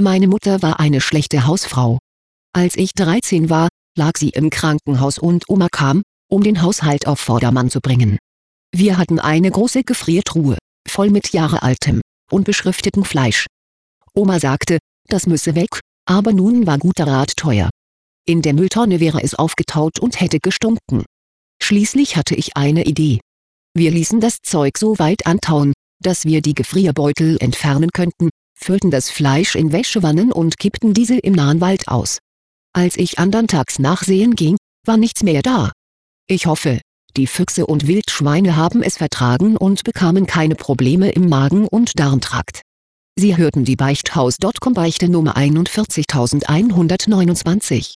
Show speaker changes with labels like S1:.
S1: Meine Mutter war eine schlechte Hausfrau. Als ich 13 war, lag sie im Krankenhaus und Oma kam, um den Haushalt auf Vordermann zu bringen. Wir hatten eine große Gefriertruhe, voll mit jahrealtem, unbeschrifteten Fleisch. Oma sagte, das müsse weg, aber nun war guter Rat teuer. In der Mülltonne wäre es aufgetaut und hätte gestunken. Schließlich hatte ich eine Idee. Wir ließen das Zeug so weit antauen, dass wir die Gefrierbeutel entfernen könnten, füllten das Fleisch in Wäschewannen und kippten diese im nahen Wald aus. Als ich andern Tags nachsehen ging, war nichts mehr da. Ich hoffe, die Füchse und Wildschweine haben es vertragen und bekamen keine Probleme im Magen- und Darmtrakt. Sie hörten die Beichthaus.com Beichte Nummer 41129.